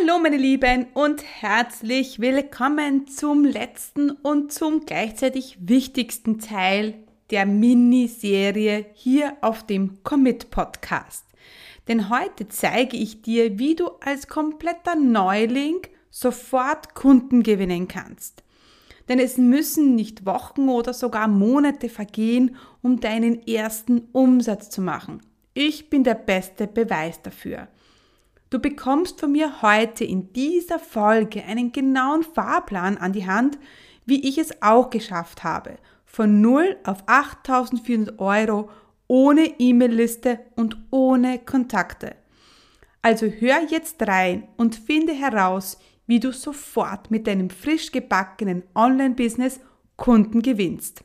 Hallo meine Lieben und herzlich willkommen zum letzten und zum gleichzeitig wichtigsten Teil der Miniserie hier auf dem Commit Podcast. Denn heute zeige ich dir, wie du als kompletter Neuling sofort Kunden gewinnen kannst. Denn es müssen nicht Wochen oder sogar Monate vergehen, um deinen ersten Umsatz zu machen. Ich bin der beste Beweis dafür. Du bekommst von mir heute in dieser Folge einen genauen Fahrplan an die Hand, wie ich es auch geschafft habe. Von 0 auf 8400 Euro ohne E-Mail-Liste und ohne Kontakte. Also hör jetzt rein und finde heraus, wie du sofort mit deinem frisch gebackenen Online-Business Kunden gewinnst.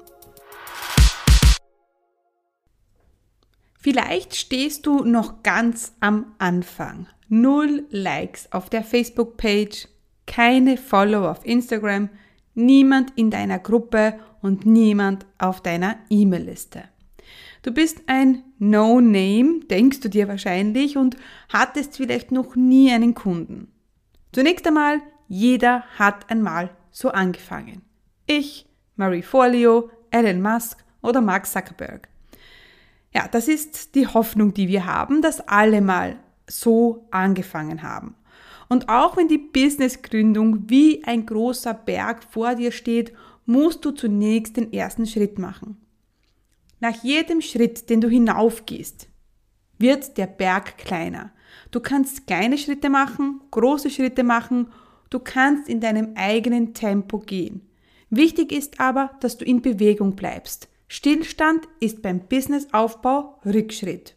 Vielleicht stehst du noch ganz am Anfang. Null Likes auf der Facebook-Page, keine Follower auf Instagram, niemand in deiner Gruppe und niemand auf deiner E-Mail-Liste. Du bist ein No-Name, denkst du dir wahrscheinlich, und hattest vielleicht noch nie einen Kunden. Zunächst einmal, jeder hat einmal so angefangen. Ich, Marie Forleo, Elon Musk oder Mark Zuckerberg. Ja, das ist die Hoffnung, die wir haben, dass alle mal so angefangen haben. Und auch wenn die Businessgründung wie ein großer Berg vor dir steht, musst du zunächst den ersten Schritt machen. Nach jedem Schritt, den du hinaufgehst, wird der Berg kleiner. Du kannst kleine Schritte machen, große Schritte machen, du kannst in deinem eigenen Tempo gehen. Wichtig ist aber, dass du in Bewegung bleibst. Stillstand ist beim Businessaufbau Rückschritt.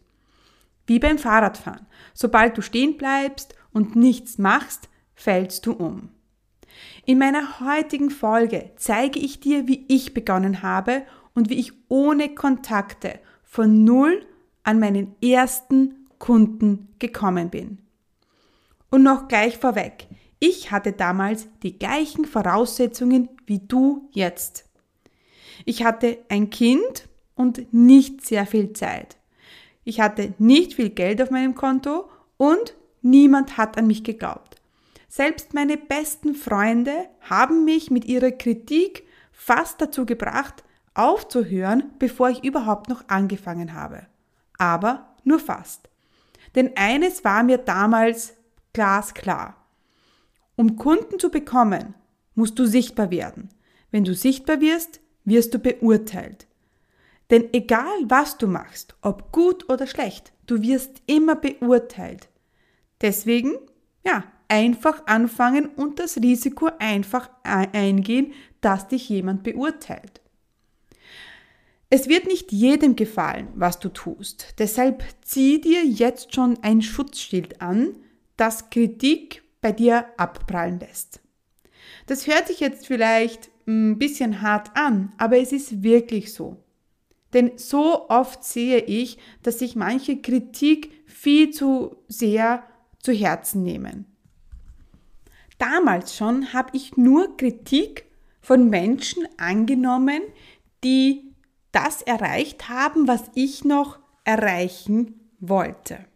Wie beim Fahrradfahren. Sobald du stehen bleibst und nichts machst, fällst du um. In meiner heutigen Folge zeige ich dir, wie ich begonnen habe und wie ich ohne Kontakte von null an meinen ersten Kunden gekommen bin. Und noch gleich vorweg, ich hatte damals die gleichen Voraussetzungen wie du jetzt. Ich hatte ein Kind und nicht sehr viel Zeit. Ich hatte nicht viel Geld auf meinem Konto und niemand hat an mich geglaubt. Selbst meine besten Freunde haben mich mit ihrer Kritik fast dazu gebracht, aufzuhören, bevor ich überhaupt noch angefangen habe. Aber nur fast. Denn eines war mir damals glasklar. Um Kunden zu bekommen, musst du sichtbar werden. Wenn du sichtbar wirst, wirst du beurteilt. Denn egal was du machst, ob gut oder schlecht, du wirst immer beurteilt. Deswegen, ja, einfach anfangen und das Risiko einfach eingehen, dass dich jemand beurteilt. Es wird nicht jedem gefallen, was du tust. Deshalb zieh dir jetzt schon ein Schutzschild an, das Kritik bei dir abprallen lässt. Das hört sich jetzt vielleicht ein bisschen hart an, aber es ist wirklich so. Denn so oft sehe ich, dass sich manche Kritik viel zu sehr zu Herzen nehmen. Damals schon habe ich nur Kritik von Menschen angenommen, die das erreicht haben, was ich noch erreichen wollte.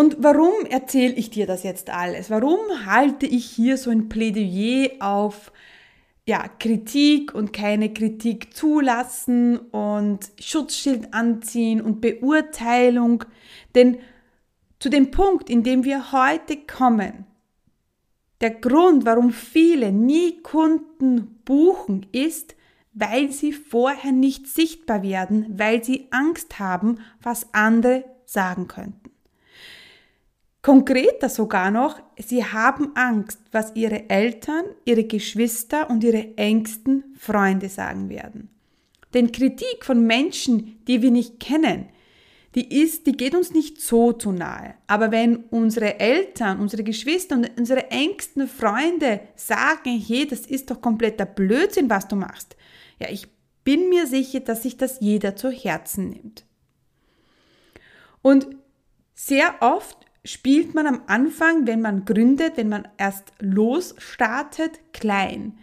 Und warum erzähle ich dir das jetzt alles? Warum halte ich hier so ein Plädoyer auf ja, Kritik und keine Kritik zulassen und Schutzschild anziehen und Beurteilung? Denn zu dem Punkt, in dem wir heute kommen, der Grund, warum viele nie Kunden buchen, ist, weil sie vorher nicht sichtbar werden, weil sie Angst haben, was andere sagen könnten. Konkreter sogar noch, sie haben Angst, was ihre Eltern, ihre Geschwister und ihre engsten Freunde sagen werden. Denn Kritik von Menschen, die wir nicht kennen, die ist, die geht uns nicht so zu nahe. Aber wenn unsere Eltern, unsere Geschwister und unsere engsten Freunde sagen, hey, das ist doch kompletter Blödsinn, was du machst. Ja, ich bin mir sicher, dass sich das jeder zu Herzen nimmt. Und sehr oft spielt man am Anfang, wenn man gründet, wenn man erst losstartet, klein.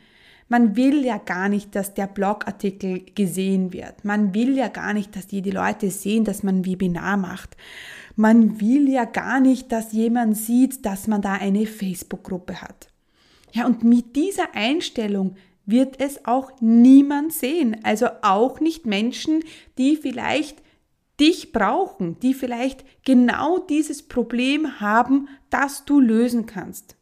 Man will ja gar nicht, dass der Blogartikel gesehen wird. Man will ja gar nicht, dass die, die Leute sehen, dass man ein Webinar macht. Man will ja gar nicht, dass jemand sieht, dass man da eine Facebook-Gruppe hat. Ja, und mit dieser Einstellung wird es auch niemand sehen. Also auch nicht Menschen, die vielleicht dich brauchen, die vielleicht genau dieses Problem haben, das du lösen kannst.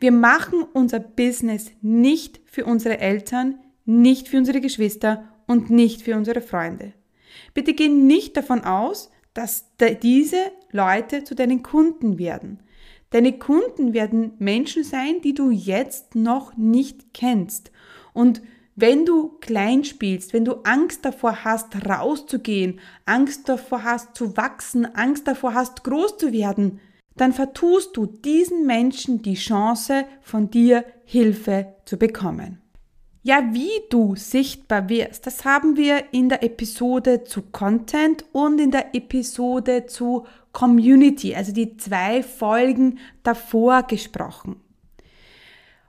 Wir machen unser Business nicht für unsere Eltern, nicht für unsere Geschwister und nicht für unsere Freunde. Bitte geh nicht davon aus, dass diese Leute zu deinen Kunden werden. Deine Kunden werden Menschen sein, die du jetzt noch nicht kennst. Und wenn du klein spielst, wenn du Angst davor hast, rauszugehen, Angst davor hast, zu wachsen, Angst davor hast, groß zu werden, dann vertust du diesen Menschen die Chance, von dir Hilfe zu bekommen. Ja, wie du sichtbar wirst, das haben wir in der Episode zu Content und in der Episode zu Community, also die zwei Folgen davor gesprochen.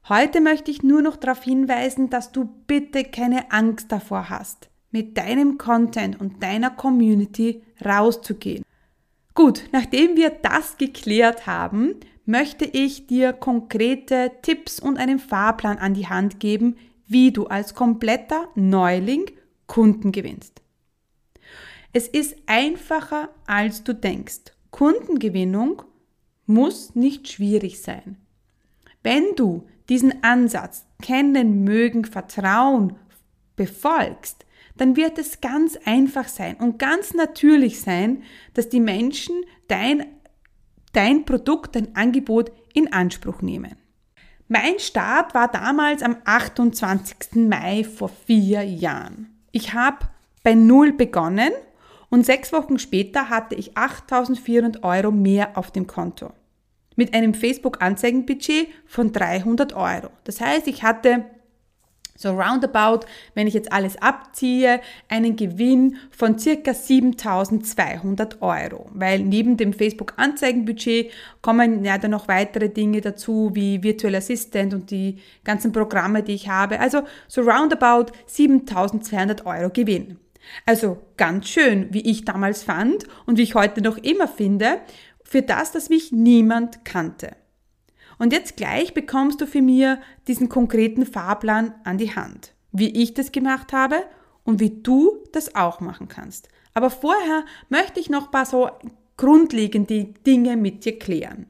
Heute möchte ich nur noch darauf hinweisen, dass du bitte keine Angst davor hast, mit deinem Content und deiner Community rauszugehen. Gut, nachdem wir das geklärt haben, möchte ich dir konkrete Tipps und einen Fahrplan an die Hand geben, wie du als kompletter Neuling Kunden gewinnst. Es ist einfacher, als du denkst. Kundengewinnung muss nicht schwierig sein. Wenn du diesen Ansatz kennen, mögen, vertrauen befolgst, dann wird es ganz einfach sein und ganz natürlich sein, dass die Menschen dein, dein Produkt, dein Angebot in Anspruch nehmen. Mein Start war damals am 28. Mai vor vier Jahren. Ich habe bei Null begonnen und sechs Wochen später hatte ich 8400 Euro mehr auf dem Konto. Mit einem Facebook-Anzeigenbudget von 300 Euro. Das heißt, ich hatte so roundabout, wenn ich jetzt alles abziehe, einen Gewinn von circa 7200 Euro. Weil neben dem Facebook-Anzeigenbudget kommen ja dann noch weitere Dinge dazu, wie Virtual Assistant und die ganzen Programme, die ich habe. Also so roundabout 7200 Euro Gewinn. Also ganz schön, wie ich damals fand und wie ich heute noch immer finde, für das, dass mich niemand kannte. Und jetzt gleich bekommst du für mir diesen konkreten Fahrplan an die Hand, wie ich das gemacht habe und wie du das auch machen kannst. Aber vorher möchte ich noch paar so grundlegende Dinge mit dir klären.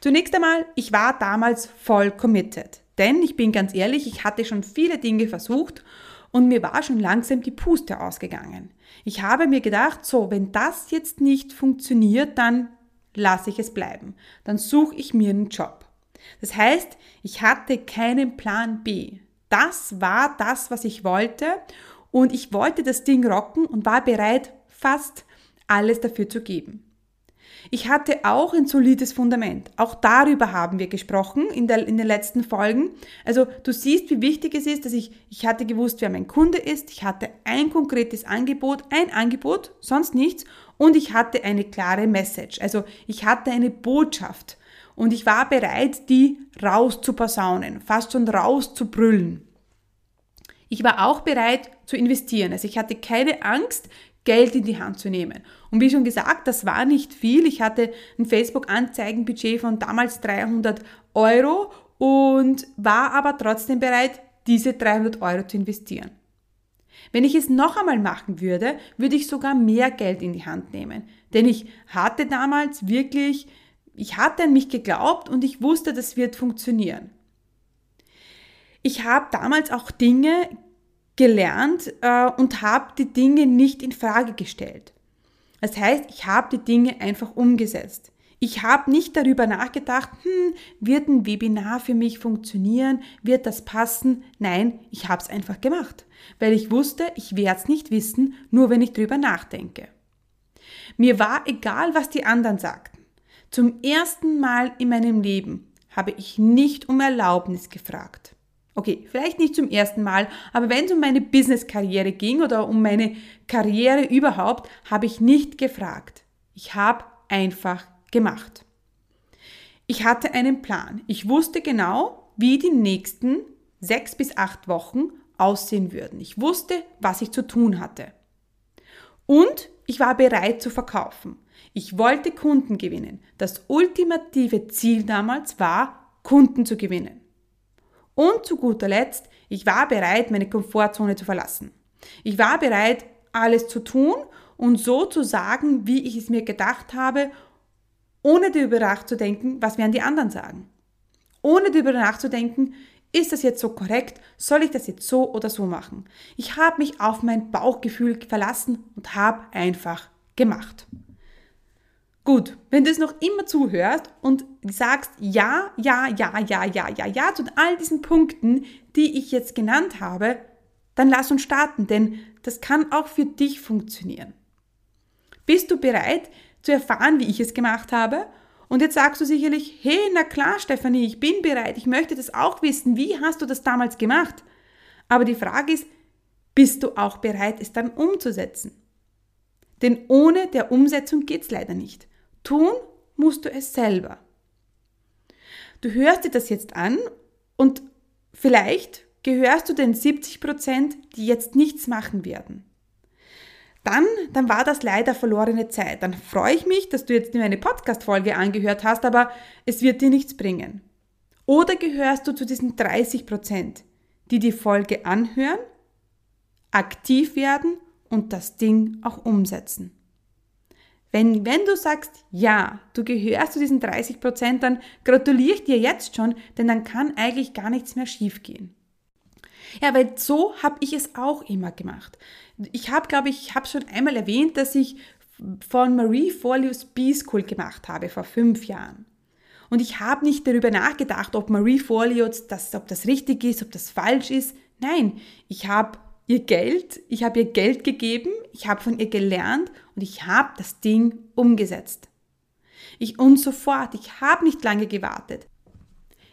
Zunächst einmal, ich war damals voll committed. Denn ich bin ganz ehrlich, ich hatte schon viele Dinge versucht und mir war schon langsam die Puste ausgegangen. Ich habe mir gedacht, so, wenn das jetzt nicht funktioniert, dann lasse ich es bleiben. Dann suche ich mir einen Job. Das heißt, ich hatte keinen Plan B. Das war das, was ich wollte und ich wollte das Ding rocken und war bereit, fast alles dafür zu geben. Ich hatte auch ein solides Fundament. Auch darüber haben wir gesprochen in, der, in den letzten Folgen. Also du siehst, wie wichtig es ist, dass ich, ich hatte gewusst, wer mein Kunde ist. Ich hatte ein konkretes Angebot, ein Angebot, sonst nichts. Und ich hatte eine klare Message. Also ich hatte eine Botschaft. Und ich war bereit, die rauszuposaunen, fast schon rauszubrüllen. Ich war auch bereit zu investieren. Also ich hatte keine Angst, Geld in die Hand zu nehmen. Und wie schon gesagt, das war nicht viel. Ich hatte ein Facebook-Anzeigenbudget von damals 300 Euro und war aber trotzdem bereit, diese 300 Euro zu investieren. Wenn ich es noch einmal machen würde, würde ich sogar mehr Geld in die Hand nehmen. Denn ich hatte damals wirklich, ich hatte an mich geglaubt und ich wusste, das wird funktionieren. Ich habe damals auch Dinge gelernt äh, und habe die Dinge nicht in Frage gestellt. Das heißt, ich habe die Dinge einfach umgesetzt. Ich habe nicht darüber nachgedacht, hm, wird ein Webinar für mich funktionieren, wird das passen? Nein, ich habe es einfach gemacht, weil ich wusste, ich werde es nicht wissen, nur wenn ich darüber nachdenke. Mir war egal, was die anderen sagten. Zum ersten Mal in meinem Leben habe ich nicht um Erlaubnis gefragt. Okay, vielleicht nicht zum ersten Mal, aber wenn es um meine Business-Karriere ging oder um meine Karriere überhaupt, habe ich nicht gefragt. Ich habe einfach gemacht. Ich hatte einen Plan. Ich wusste genau, wie die nächsten sechs bis acht Wochen aussehen würden. Ich wusste, was ich zu tun hatte. Und ich war bereit zu verkaufen. Ich wollte Kunden gewinnen. Das ultimative Ziel damals war, Kunden zu gewinnen. Und zu guter Letzt, ich war bereit, meine Komfortzone zu verlassen. Ich war bereit, alles zu tun und so zu sagen, wie ich es mir gedacht habe, ohne darüber nachzudenken, was werden die anderen sagen. Ohne darüber nachzudenken, ist das jetzt so korrekt? Soll ich das jetzt so oder so machen? Ich habe mich auf mein Bauchgefühl verlassen und habe einfach gemacht. Gut, wenn du es noch immer zuhörst und sagst ja, ja, ja, ja, ja, ja, ja zu all diesen Punkten, die ich jetzt genannt habe, dann lass uns starten, denn das kann auch für dich funktionieren. Bist du bereit zu erfahren, wie ich es gemacht habe? Und jetzt sagst du sicherlich, hey, na klar, Stefanie, ich bin bereit, ich möchte das auch wissen. Wie hast du das damals gemacht? Aber die Frage ist, bist du auch bereit, es dann umzusetzen? Denn ohne der Umsetzung geht es leider nicht. Tun musst du es selber. Du hörst dir das jetzt an und vielleicht gehörst du den 70 Prozent, die jetzt nichts machen werden. Dann, dann war das leider verlorene Zeit. Dann freue ich mich, dass du jetzt meine Podcast-Folge angehört hast, aber es wird dir nichts bringen. Oder gehörst du zu diesen 30 Prozent, die die Folge anhören, aktiv werden und das Ding auch umsetzen? Wenn, wenn du sagst, ja, du gehörst zu diesen 30 Prozent, dann gratuliere ich dir jetzt schon, denn dann kann eigentlich gar nichts mehr schiefgehen. Ja, weil so habe ich es auch immer gemacht. Ich habe, glaube ich, habe schon einmal erwähnt, dass ich von Marie Forleo's B-School gemacht habe vor fünf Jahren. Und ich habe nicht darüber nachgedacht, ob Marie Forleo, das, ob das richtig ist, ob das falsch ist. Nein, ich habe ihr Geld, ich habe ihr Geld gegeben, ich habe von ihr gelernt und ich habe das Ding umgesetzt. Ich und sofort, ich habe nicht lange gewartet.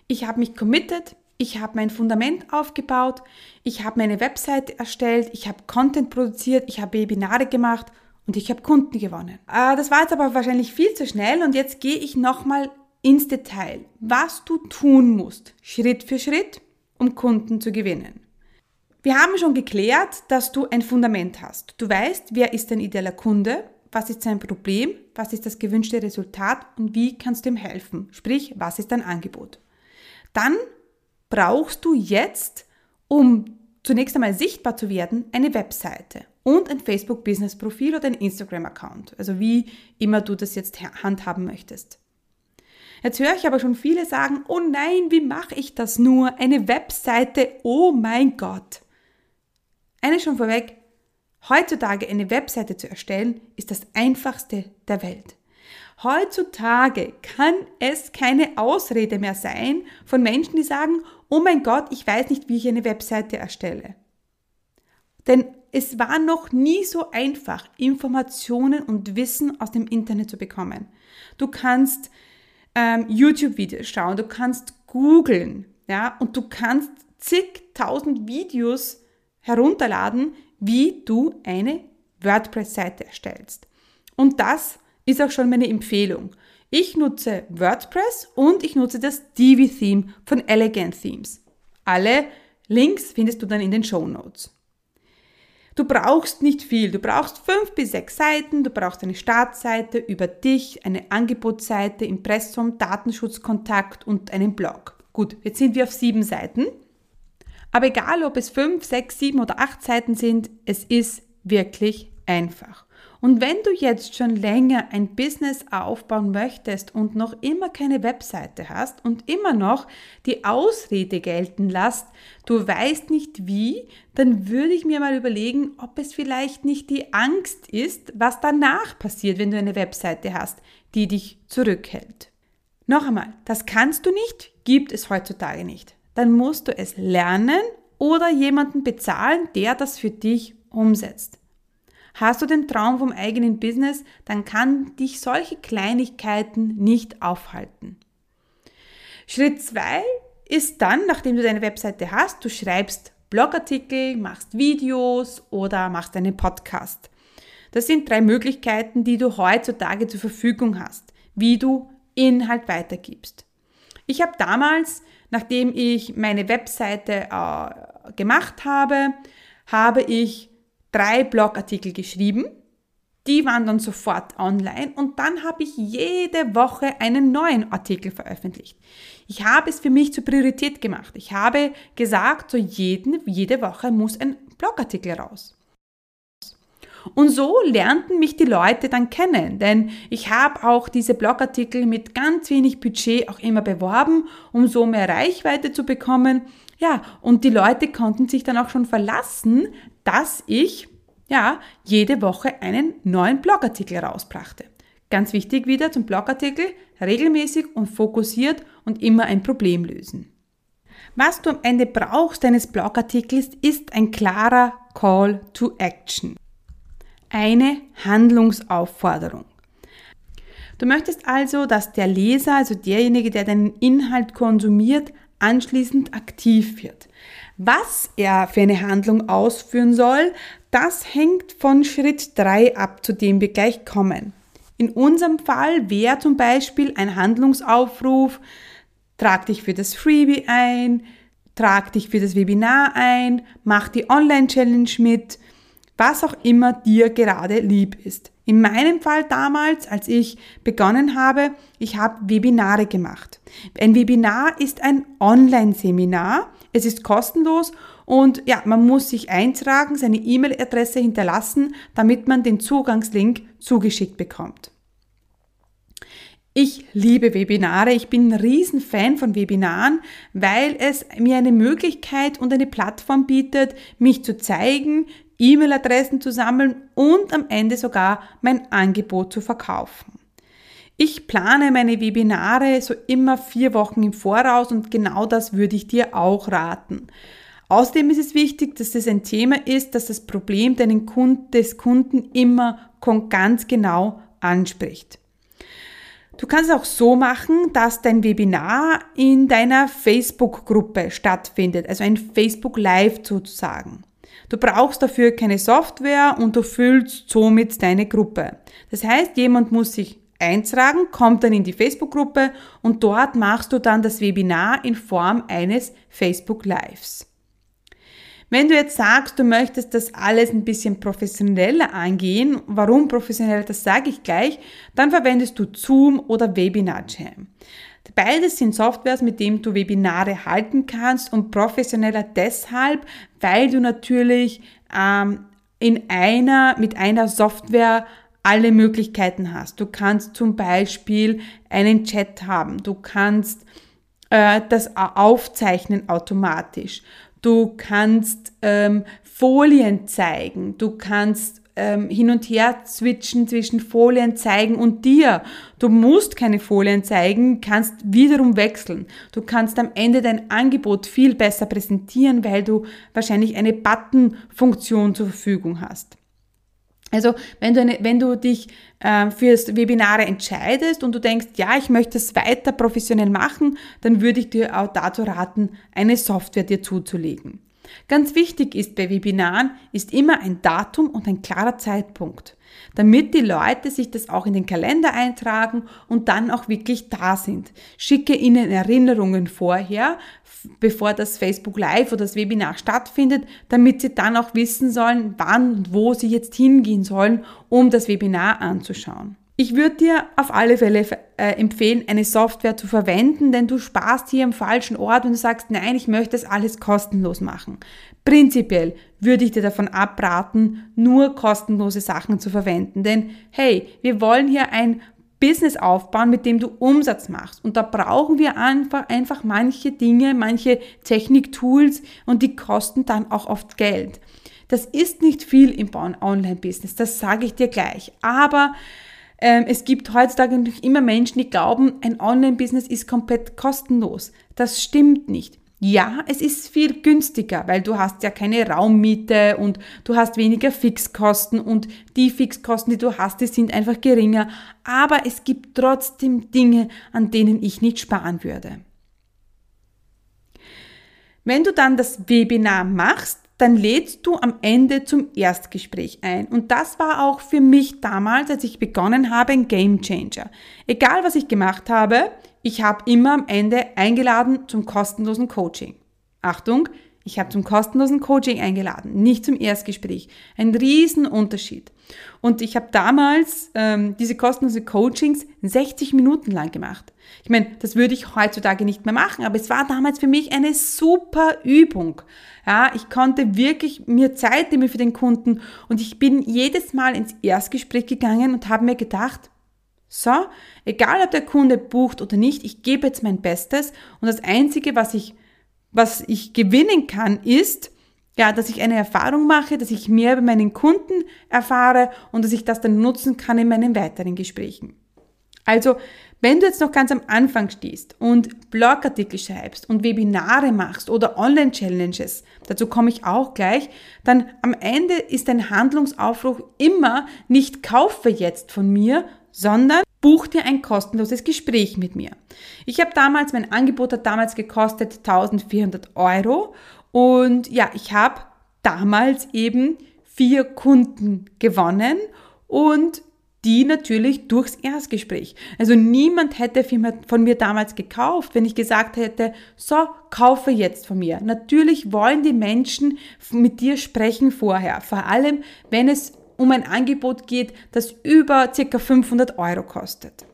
Ich habe mich committed, ich habe mein Fundament aufgebaut, ich habe meine Webseite erstellt, ich habe Content produziert, ich habe Webinare gemacht und ich habe Kunden gewonnen. Äh, das war jetzt aber wahrscheinlich viel zu schnell und jetzt gehe ich nochmal ins Detail, was du tun musst, Schritt für Schritt, um Kunden zu gewinnen. Wir haben schon geklärt, dass du ein Fundament hast. Du weißt, wer ist dein idealer Kunde, was ist sein Problem, was ist das gewünschte Resultat und wie kannst du ihm helfen, sprich, was ist dein Angebot. Dann brauchst du jetzt, um zunächst einmal sichtbar zu werden, eine Webseite und ein Facebook-Business-Profil oder ein Instagram-Account. Also wie immer du das jetzt handhaben möchtest. Jetzt höre ich aber schon viele sagen, oh nein, wie mache ich das nur? Eine Webseite, oh mein Gott. Eine schon vorweg, heutzutage eine Webseite zu erstellen, ist das einfachste der Welt. Heutzutage kann es keine Ausrede mehr sein von Menschen, die sagen, oh mein Gott, ich weiß nicht, wie ich eine Webseite erstelle. Denn es war noch nie so einfach, Informationen und Wissen aus dem Internet zu bekommen. Du kannst ähm, YouTube-Videos schauen, du kannst googeln, ja, und du kannst zigtausend Videos herunterladen, wie du eine WordPress-Seite erstellst. Und das ist auch schon meine Empfehlung. Ich nutze WordPress und ich nutze das Divi-Theme von Elegant Themes. Alle Links findest du dann in den Show Notes. Du brauchst nicht viel. Du brauchst fünf bis sechs Seiten. Du brauchst eine Startseite über dich, eine Angebotsseite, Impressum, Datenschutzkontakt und einen Blog. Gut, jetzt sind wir auf sieben Seiten. Aber egal, ob es fünf, sechs, sieben oder acht Seiten sind, es ist wirklich einfach. Und wenn du jetzt schon länger ein Business aufbauen möchtest und noch immer keine Webseite hast und immer noch die Ausrede gelten lässt, du weißt nicht wie, dann würde ich mir mal überlegen, ob es vielleicht nicht die Angst ist, was danach passiert, wenn du eine Webseite hast, die dich zurückhält. Noch einmal, das kannst du nicht, gibt es heutzutage nicht. Dann musst du es lernen oder jemanden bezahlen, der das für dich umsetzt. Hast du den Traum vom eigenen Business, dann kann dich solche Kleinigkeiten nicht aufhalten. Schritt zwei ist dann, nachdem du deine Webseite hast, du schreibst Blogartikel, machst Videos oder machst einen Podcast. Das sind drei Möglichkeiten, die du heutzutage zur Verfügung hast, wie du Inhalt weitergibst. Ich habe damals, nachdem ich meine Webseite äh, gemacht habe, habe ich drei Blogartikel geschrieben. Die waren dann sofort online und dann habe ich jede Woche einen neuen Artikel veröffentlicht. Ich habe es für mich zur Priorität gemacht. Ich habe gesagt, so jeden, jede Woche muss ein Blogartikel raus. Und so lernten mich die Leute dann kennen, denn ich habe auch diese Blogartikel mit ganz wenig Budget auch immer beworben, um so mehr Reichweite zu bekommen. Ja, und die Leute konnten sich dann auch schon verlassen, dass ich ja jede Woche einen neuen Blogartikel rausbrachte. Ganz wichtig wieder zum Blogartikel, regelmäßig und fokussiert und immer ein Problem lösen. Was du am Ende brauchst deines Blogartikels ist ein klarer Call to Action. Eine Handlungsaufforderung. Du möchtest also, dass der Leser, also derjenige, der deinen Inhalt konsumiert, anschließend aktiv wird. Was er für eine Handlung ausführen soll, das hängt von Schritt 3 ab, zu dem wir gleich kommen. In unserem Fall wäre zum Beispiel ein Handlungsaufruf, trag dich für das Freebie ein, trag dich für das Webinar ein, mach die Online-Challenge mit, was auch immer dir gerade lieb ist. In meinem Fall damals, als ich begonnen habe, ich habe Webinare gemacht. Ein Webinar ist ein Online-Seminar. Es ist kostenlos und ja, man muss sich eintragen, seine E-Mail-Adresse hinterlassen, damit man den Zugangslink zugeschickt bekommt. Ich liebe Webinare. Ich bin ein Riesenfan von Webinaren, weil es mir eine Möglichkeit und eine Plattform bietet, mich zu zeigen, E-Mail-Adressen zu sammeln und am Ende sogar mein Angebot zu verkaufen. Ich plane meine Webinare so immer vier Wochen im Voraus und genau das würde ich dir auch raten. Außerdem ist es wichtig, dass es ein Thema ist, das das Problem des Kunden immer ganz genau anspricht. Du kannst es auch so machen, dass dein Webinar in deiner Facebook-Gruppe stattfindet, also ein Facebook Live sozusagen. Du brauchst dafür keine Software und du füllst somit deine Gruppe. Das heißt, jemand muss sich eintragen, kommt dann in die Facebook-Gruppe und dort machst du dann das Webinar in Form eines Facebook Lives. Wenn du jetzt sagst, du möchtest das alles ein bisschen professioneller angehen, warum professionell, das sage ich gleich, dann verwendest du Zoom oder Webinar Jam. Beides sind Softwares, mit denen du Webinare halten kannst und professioneller deshalb, weil du natürlich ähm, in einer, mit einer Software alle Möglichkeiten hast. Du kannst zum Beispiel einen Chat haben, du kannst äh, das aufzeichnen automatisch. Du kannst ähm, Folien zeigen, du kannst ähm, hin und her switchen zwischen Folien zeigen und dir. Du musst keine Folien zeigen, kannst wiederum wechseln. Du kannst am Ende dein Angebot viel besser präsentieren, weil du wahrscheinlich eine Button-Funktion zur Verfügung hast. Also wenn du, eine, wenn du dich äh, fürs Webinare entscheidest und du denkst, ja, ich möchte es weiter professionell machen, dann würde ich dir auch dazu raten, eine Software dir zuzulegen. Ganz wichtig ist bei Webinaren ist immer ein Datum und ein klarer Zeitpunkt, damit die Leute sich das auch in den Kalender eintragen und dann auch wirklich da sind. Schicke ihnen Erinnerungen vorher, bevor das Facebook Live oder das Webinar stattfindet, damit sie dann auch wissen sollen, wann und wo sie jetzt hingehen sollen, um das Webinar anzuschauen. Ich würde dir auf alle Fälle äh, empfehlen, eine Software zu verwenden, denn du sparst hier am falschen Ort und sagst, nein, ich möchte das alles kostenlos machen. Prinzipiell würde ich dir davon abraten, nur kostenlose Sachen zu verwenden, denn hey, wir wollen hier ein Business aufbauen, mit dem du Umsatz machst. Und da brauchen wir einfach, einfach manche Dinge, manche Techniktools und die kosten dann auch oft Geld. Das ist nicht viel im Online-Business, das sage ich dir gleich. Aber ähm, es gibt heutzutage natürlich immer Menschen, die glauben, ein Online-Business ist komplett kostenlos. Das stimmt nicht. Ja, es ist viel günstiger, weil du hast ja keine Raummiete und du hast weniger Fixkosten und die Fixkosten, die du hast, die sind einfach geringer. Aber es gibt trotzdem Dinge, an denen ich nicht sparen würde. Wenn du dann das Webinar machst, dann lädst du am Ende zum Erstgespräch ein. Und das war auch für mich damals, als ich begonnen habe, ein Game Changer. Egal was ich gemacht habe, ich habe immer am Ende eingeladen zum kostenlosen Coaching. Achtung, ich habe zum kostenlosen Coaching eingeladen, nicht zum Erstgespräch. Ein Riesenunterschied. Und ich habe damals ähm, diese kostenlosen Coachings 60 Minuten lang gemacht. Ich meine, das würde ich heutzutage nicht mehr machen, aber es war damals für mich eine super Übung. Ja, ich konnte wirklich mir Zeit nehmen für den Kunden und ich bin jedes Mal ins Erstgespräch gegangen und habe mir gedacht, so, egal ob der Kunde bucht oder nicht, ich gebe jetzt mein Bestes und das Einzige, was ich was ich gewinnen kann, ist, ja, dass ich eine Erfahrung mache, dass ich mehr über meinen Kunden erfahre und dass ich das dann nutzen kann in meinen weiteren Gesprächen. Also, wenn du jetzt noch ganz am Anfang stehst und Blogartikel schreibst und Webinare machst oder Online-Challenges, dazu komme ich auch gleich, dann am Ende ist dein Handlungsaufruf immer nicht kaufe jetzt von mir, sondern buch dir ein kostenloses Gespräch mit mir. Ich habe damals, mein Angebot hat damals gekostet 1400 Euro und ja, ich habe damals eben vier Kunden gewonnen und die natürlich durchs Erstgespräch. Also niemand hätte von mir damals gekauft, wenn ich gesagt hätte, so, kaufe jetzt von mir. Natürlich wollen die Menschen mit dir sprechen vorher, vor allem wenn es um ein Angebot geht, das über ca. 500 Euro kostet.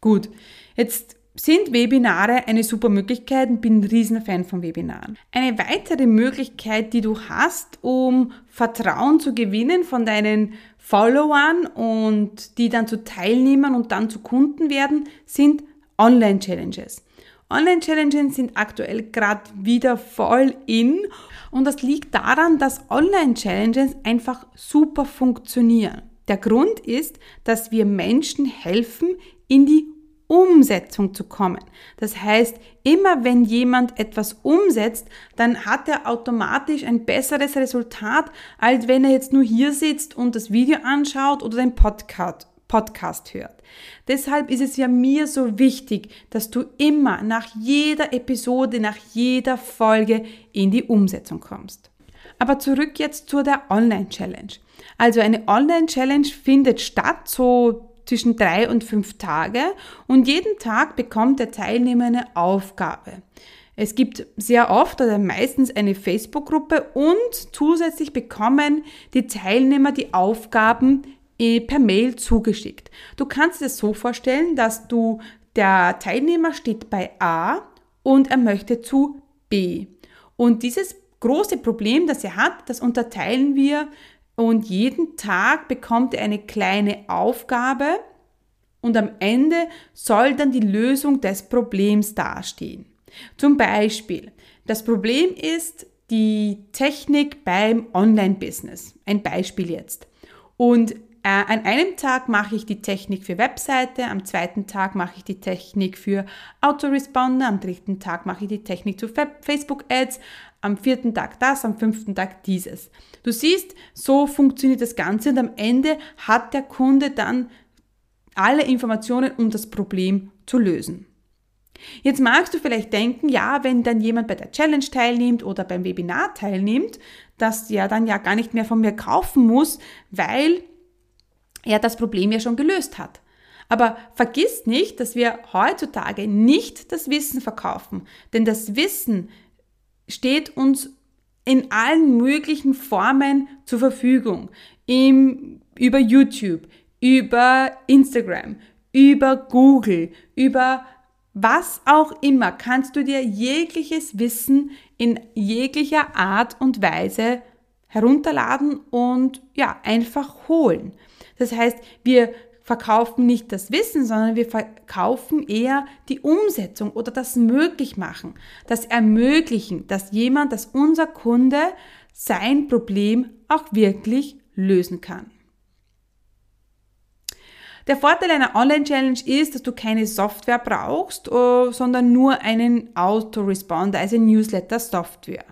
Gut, jetzt sind Webinare eine super Möglichkeit und bin ein riesen Fan von Webinaren. Eine weitere Möglichkeit, die du hast, um Vertrauen zu gewinnen von deinen Followern und die dann zu Teilnehmern und dann zu Kunden werden, sind Online-Challenges. Online-Challenges sind aktuell gerade wieder voll in und das liegt daran, dass Online-Challenges einfach super funktionieren. Der Grund ist, dass wir Menschen helfen, in die Umsetzung zu kommen. Das heißt, immer wenn jemand etwas umsetzt, dann hat er automatisch ein besseres Resultat, als wenn er jetzt nur hier sitzt und das Video anschaut oder den Podcast, Podcast hört. Deshalb ist es ja mir so wichtig, dass du immer nach jeder Episode, nach jeder Folge in die Umsetzung kommst. Aber zurück jetzt zu der Online-Challenge. Also eine Online-Challenge findet statt so zwischen drei und fünf Tage und jeden Tag bekommt der Teilnehmer eine Aufgabe. Es gibt sehr oft oder meistens eine Facebook-Gruppe und zusätzlich bekommen die Teilnehmer die Aufgaben per Mail zugeschickt. Du kannst es so vorstellen, dass du der Teilnehmer steht bei A und er möchte zu B. Und dieses große Problem, das er hat, das unterteilen wir und jeden Tag bekommt er eine kleine Aufgabe und am Ende soll dann die Lösung des Problems dastehen. Zum Beispiel, das Problem ist die Technik beim Online-Business. Ein Beispiel jetzt. Und äh, an einem Tag mache ich die Technik für Webseite, am zweiten Tag mache ich die Technik für Autoresponder, am dritten Tag mache ich die Technik zu Facebook-Ads, am vierten Tag das, am fünften Tag dieses. Du siehst, so funktioniert das Ganze und am Ende hat der Kunde dann alle Informationen, um das Problem zu lösen. Jetzt magst du vielleicht denken, ja, wenn dann jemand bei der Challenge teilnimmt oder beim Webinar teilnimmt, dass der dann ja gar nicht mehr von mir kaufen muss, weil er das Problem ja schon gelöst hat. Aber vergiss nicht, dass wir heutzutage nicht das Wissen verkaufen, denn das Wissen steht uns in allen möglichen Formen zur Verfügung. Im, über YouTube, über Instagram, über Google, über was auch immer kannst du dir jegliches Wissen in jeglicher Art und Weise herunterladen und ja, einfach holen. Das heißt, wir verkaufen nicht das Wissen, sondern wir verkaufen eher die Umsetzung oder das Möglichmachen, das Ermöglichen, dass jemand, dass unser Kunde sein Problem auch wirklich lösen kann. Der Vorteil einer Online-Challenge ist, dass du keine Software brauchst, äh, sondern nur einen Autoresponder, also Newsletter-Software.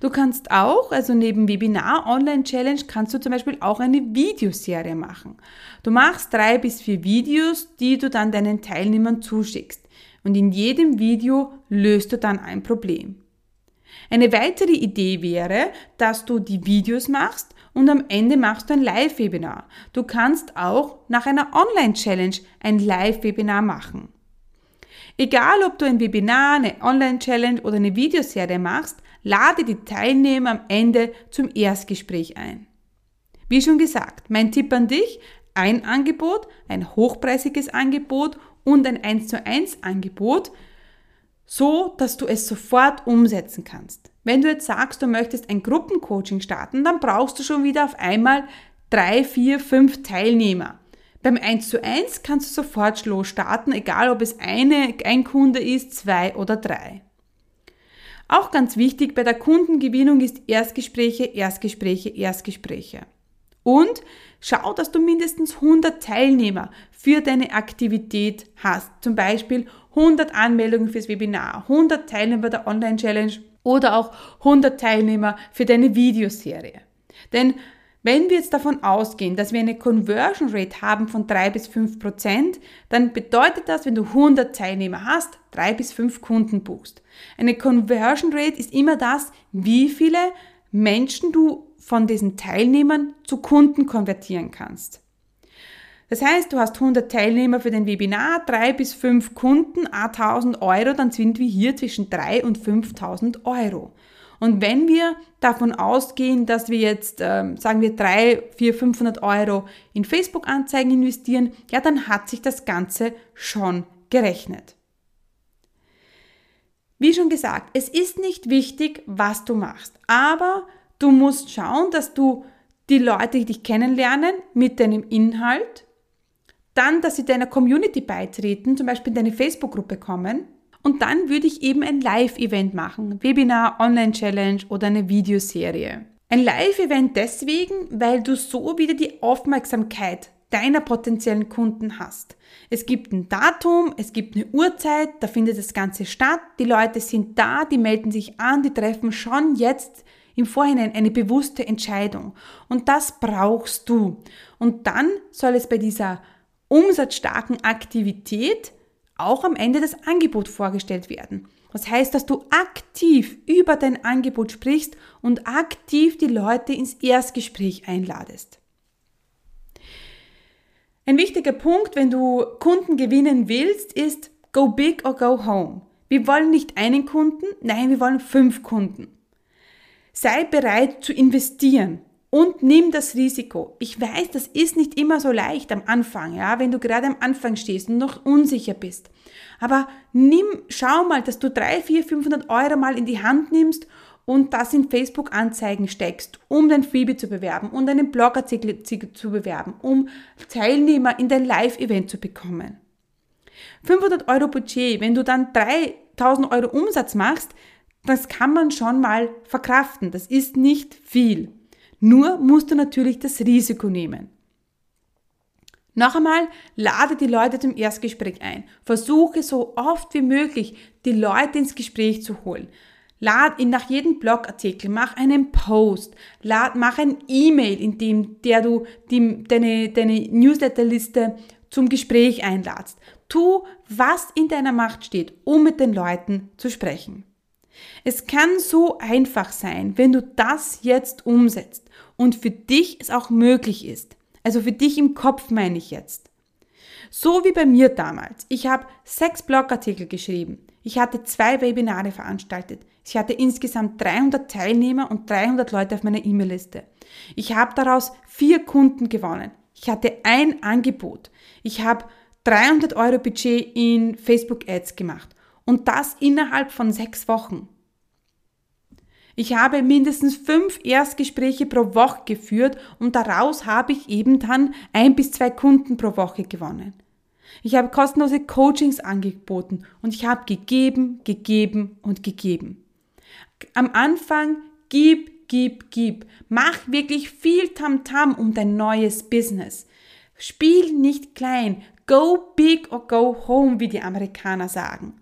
Du kannst auch, also neben Webinar Online Challenge, kannst du zum Beispiel auch eine Videoserie machen. Du machst drei bis vier Videos, die du dann deinen Teilnehmern zuschickst. Und in jedem Video löst du dann ein Problem. Eine weitere Idee wäre, dass du die Videos machst und am Ende machst du ein Live-Webinar. Du kannst auch nach einer Online-Challenge ein Live-Webinar machen. Egal, ob du ein Webinar, eine Online-Challenge oder eine Videoserie machst, lade die Teilnehmer am Ende zum Erstgespräch ein. Wie schon gesagt, mein Tipp an dich, ein Angebot, ein hochpreisiges Angebot und ein 1 zu 1 Angebot, so dass du es sofort umsetzen kannst. Wenn du jetzt sagst, du möchtest ein Gruppencoaching starten, dann brauchst du schon wieder auf einmal drei, vier, fünf Teilnehmer. Beim 1 zu 1 kannst du sofort starten, egal ob es eine, ein Kunde ist, zwei oder drei. Auch ganz wichtig bei der Kundengewinnung ist Erstgespräche, Erstgespräche, Erstgespräche. Und schau, dass du mindestens 100 Teilnehmer für deine Aktivität hast. Zum Beispiel 100 Anmeldungen fürs Webinar, 100 Teilnehmer der Online-Challenge oder auch 100 Teilnehmer für deine Videoserie. Denn wenn wir jetzt davon ausgehen, dass wir eine Conversion Rate haben von 3 bis 5 Prozent, dann bedeutet das, wenn du 100 Teilnehmer hast, 3 bis 5 Kunden buchst. Eine Conversion Rate ist immer das, wie viele Menschen du von diesen Teilnehmern zu Kunden konvertieren kannst. Das heißt, du hast 100 Teilnehmer für dein Webinar, 3 bis 5 Kunden, 1000 Euro, dann sind wir hier zwischen 3 und 5000 Euro. Und wenn wir davon ausgehen, dass wir jetzt, ähm, sagen wir, 3, 4, 500 Euro in Facebook-Anzeigen investieren, ja, dann hat sich das Ganze schon gerechnet. Wie schon gesagt, es ist nicht wichtig, was du machst, aber du musst schauen, dass du die Leute, die dich kennenlernen, mit deinem Inhalt, dann, dass sie deiner Community beitreten, zum Beispiel in deine Facebook-Gruppe kommen, und dann würde ich eben ein Live-Event machen, Webinar, Online-Challenge oder eine Videoserie. Ein Live-Event deswegen, weil du so wieder die Aufmerksamkeit deiner potenziellen Kunden hast. Es gibt ein Datum, es gibt eine Uhrzeit, da findet das Ganze statt, die Leute sind da, die melden sich an, die treffen schon jetzt im Vorhinein eine bewusste Entscheidung. Und das brauchst du. Und dann soll es bei dieser umsatzstarken Aktivität auch am Ende das Angebot vorgestellt werden. Das heißt, dass du aktiv über dein Angebot sprichst und aktiv die Leute ins Erstgespräch einladest. Ein wichtiger Punkt, wenn du Kunden gewinnen willst, ist go big or go home. Wir wollen nicht einen Kunden, nein, wir wollen fünf Kunden. Sei bereit zu investieren und nimm das Risiko. Ich weiß, das ist nicht immer so leicht am Anfang, ja, wenn du gerade am Anfang stehst und noch unsicher bist. Aber nimm, schau mal, dass du 3, 4, 500 Euro mal in die Hand nimmst und das in Facebook-Anzeigen steckst, um dein Freebie zu bewerben und einen Blogartikel zu bewerben, um Teilnehmer in dein Live-Event zu bekommen. 500 Euro Budget, wenn du dann 3000 Euro Umsatz machst, das kann man schon mal verkraften. Das ist nicht viel. Nur musst du natürlich das Risiko nehmen. Noch einmal, lade die Leute zum Erstgespräch ein. Versuche so oft wie möglich, die Leute ins Gespräch zu holen. Lad ihn nach jedem Blogartikel, mach einen Post, lad, mach ein E-Mail, in dem der du die, deine, deine Newsletterliste zum Gespräch einladst. Tu, was in deiner Macht steht, um mit den Leuten zu sprechen. Es kann so einfach sein, wenn du das jetzt umsetzt und für dich es auch möglich ist. Also für dich im Kopf meine ich jetzt. So wie bei mir damals. Ich habe sechs Blogartikel geschrieben. Ich hatte zwei Webinare veranstaltet. Ich hatte insgesamt 300 Teilnehmer und 300 Leute auf meiner E-Mail-Liste. Ich habe daraus vier Kunden gewonnen. Ich hatte ein Angebot. Ich habe 300 Euro Budget in Facebook Ads gemacht. Und das innerhalb von sechs Wochen. Ich habe mindestens fünf Erstgespräche pro Woche geführt und daraus habe ich eben dann ein bis zwei Kunden pro Woche gewonnen. Ich habe kostenlose Coachings angeboten und ich habe gegeben, gegeben und gegeben. Am Anfang gib, gib, gib. Mach wirklich viel Tamtam -Tam um dein neues Business. Spiel nicht klein. Go big or go home, wie die Amerikaner sagen.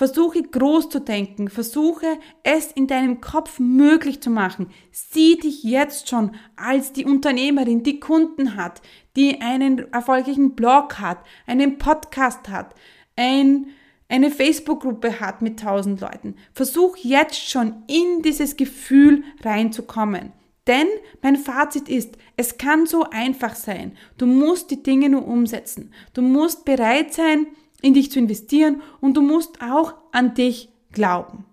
Versuche groß zu denken, versuche es in deinem Kopf möglich zu machen. Sieh dich jetzt schon als die Unternehmerin, die Kunden hat, die einen erfolgreichen Blog hat, einen Podcast hat, ein, eine Facebook-Gruppe hat mit tausend Leuten. Versuch jetzt schon in dieses Gefühl reinzukommen. Denn mein Fazit ist, es kann so einfach sein. Du musst die Dinge nur umsetzen. Du musst bereit sein, in dich zu investieren und du musst auch an dich glauben.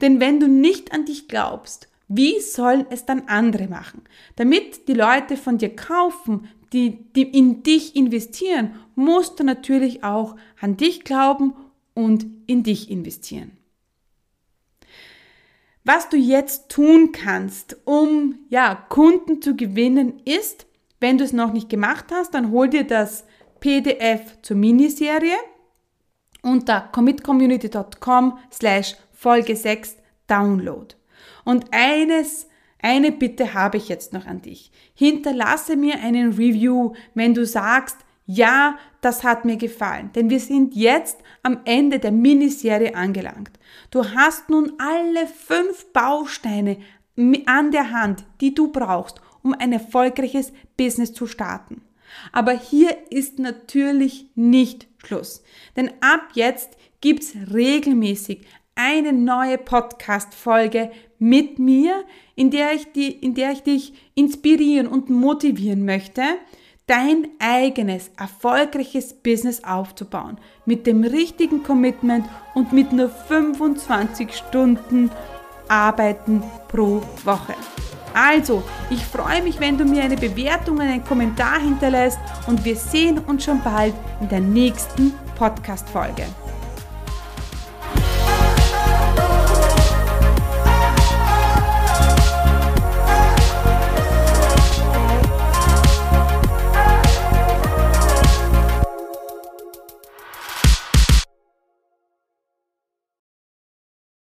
Denn wenn du nicht an dich glaubst, wie sollen es dann andere machen? Damit die Leute von dir kaufen, die, die in dich investieren, musst du natürlich auch an dich glauben und in dich investieren. Was du jetzt tun kannst, um ja, Kunden zu gewinnen, ist, wenn du es noch nicht gemacht hast, dann hol dir das PDF zur Miniserie unter commitcommunity.com slash Folge 6 Download. Und eines, eine Bitte habe ich jetzt noch an dich. Hinterlasse mir einen Review, wenn du sagst, ja, das hat mir gefallen, denn wir sind jetzt am Ende der Miniserie angelangt. Du hast nun alle fünf Bausteine an der Hand, die du brauchst, um ein erfolgreiches Business zu starten. Aber hier ist natürlich nicht Schluss. Denn ab jetzt gibt's regelmäßig eine neue Podcast-Folge mit mir, in der, ich die, in der ich dich inspirieren und motivieren möchte, dein eigenes erfolgreiches Business aufzubauen. Mit dem richtigen Commitment und mit nur 25 Stunden Arbeiten pro Woche. Also, ich freue mich, wenn du mir eine Bewertung, einen Kommentar hinterlässt und wir sehen uns schon bald in der nächsten Podcast-Folge.